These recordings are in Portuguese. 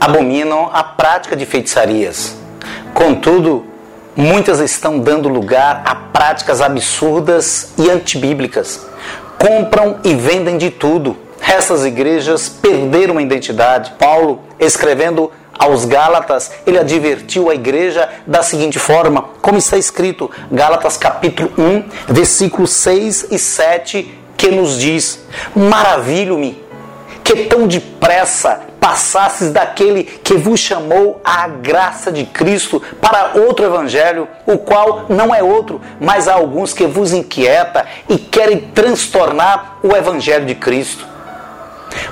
abominam a prática de feitiçarias. Contudo, muitas estão dando lugar a práticas absurdas e antibíblicas. Compram e vendem de tudo. Essas igrejas perderam a identidade. Paulo, escrevendo aos Gálatas, ele advertiu a igreja da seguinte forma, como está escrito, Gálatas capítulo 1, versículos 6 e 7, que nos diz: Maravilho-me que tão depressa passasses daquele que vos chamou à graça de Cristo para outro evangelho, o qual não é outro, mas há alguns que vos inquieta e querem transtornar o evangelho de Cristo.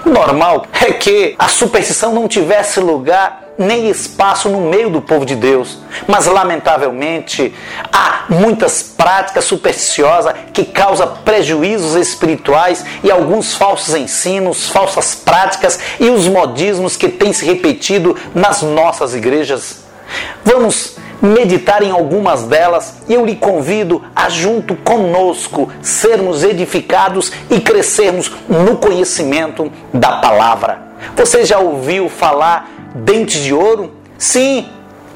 O normal é que a superstição não tivesse lugar nem espaço no meio do povo de Deus. Mas, lamentavelmente, há muitas práticas supersticiosas que causam prejuízos espirituais e alguns falsos ensinos, falsas práticas e os modismos que têm se repetido nas nossas igrejas. Vamos meditar em algumas delas e eu lhe convido a, junto conosco, sermos edificados e crescermos no conhecimento da palavra. Você já ouviu falar dentes de ouro? Sim,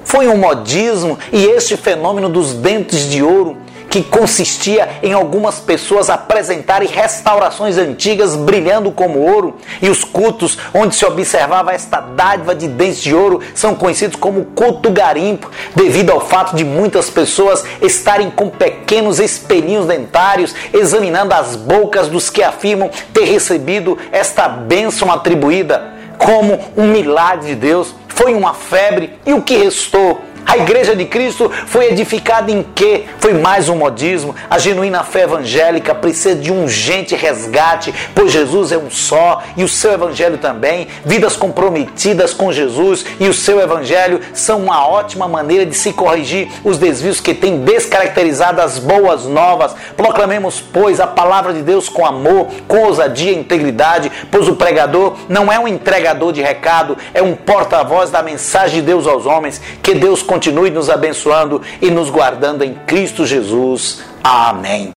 foi um modismo e este fenômeno dos dentes de ouro que consistia em algumas pessoas apresentarem restaurações antigas brilhando como ouro, e os cultos onde se observava esta dádiva de dentes de ouro são conhecidos como culto garimpo, devido ao fato de muitas pessoas estarem com pequenos espelhinhos dentários examinando as bocas dos que afirmam ter recebido esta bênção atribuída como um milagre de Deus, foi uma febre e o que restou? A igreja de Cristo foi edificada em quê? Foi mais um modismo. A genuína fé evangélica precisa de um urgente resgate, pois Jesus é um só e o seu evangelho também. Vidas comprometidas com Jesus e o seu evangelho são uma ótima maneira de se corrigir os desvios que têm descaracterizado as boas novas. Proclamemos, pois, a palavra de Deus com amor, com ousadia e integridade, pois o pregador não é um entregador de recado, é um porta-voz da mensagem de Deus aos homens. Que Deus nos abençoando e nos guardando em Cristo Jesus. Amém.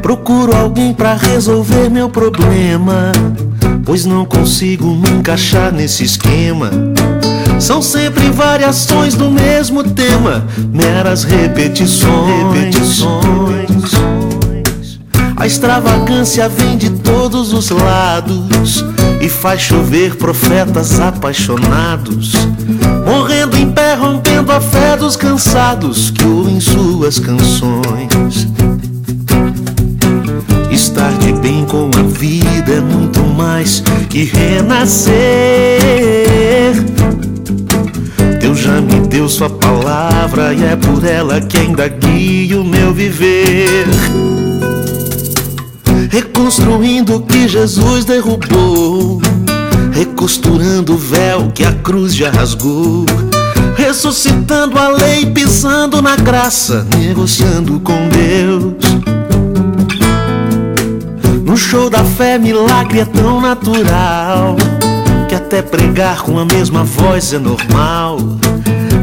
Procuro alguém para resolver meu problema, pois não consigo me encaixar nesse esquema. São sempre variações do mesmo tema, meras repetições. repetições. A extravagância vem de todos os lados e faz chover profetas apaixonados, morrendo em pé, rompendo a fé dos cansados que ouvem suas canções. Estar de bem com a vida é muito mais que renascer. Deu sua palavra e é por ela que ainda guia o meu viver. Reconstruindo o que Jesus derrubou, recosturando o véu que a cruz já rasgou, ressuscitando a lei, pisando na graça, negociando com Deus. No show da fé, milagre é tão natural que até pregar com a mesma voz é normal.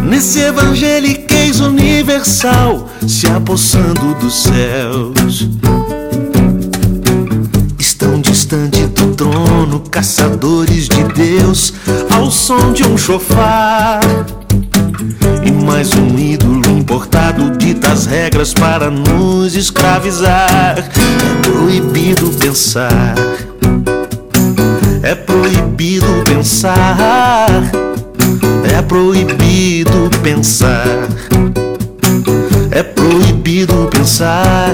Nesse evangeliquez universal, se apossando dos céus. Estão distante do trono, caçadores de Deus, ao som de um chofar. E mais um ídolo importado dita as regras para nos escravizar. É proibido pensar. É proibido pensar. É proibido pensar. É proibido pensar.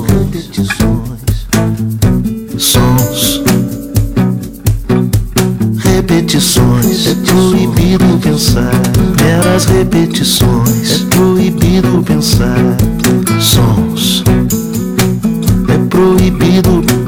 repetições. É proibido pensar meras repetições. É proibido pensar sons. É proibido